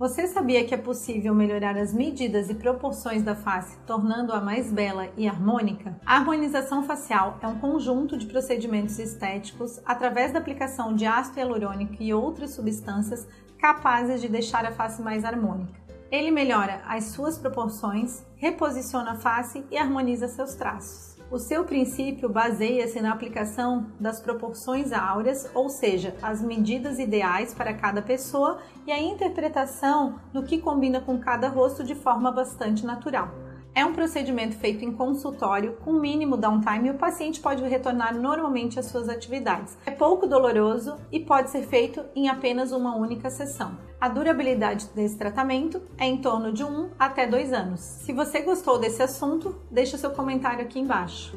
Você sabia que é possível melhorar as medidas e proporções da face, tornando-a mais bela e harmônica? A harmonização facial é um conjunto de procedimentos estéticos através da aplicação de ácido hialurônico e outras substâncias capazes de deixar a face mais harmônica. Ele melhora as suas proporções, reposiciona a face e harmoniza seus traços. O seu princípio baseia-se na aplicação das proporções áureas, ou seja, as medidas ideais para cada pessoa e a interpretação do que combina com cada rosto de forma bastante natural. É um procedimento feito em consultório, com mínimo downtime e o paciente pode retornar normalmente às suas atividades. É pouco doloroso e pode ser feito em apenas uma única sessão. A durabilidade desse tratamento é em torno de 1 até 2 anos. Se você gostou desse assunto, deixe seu comentário aqui embaixo.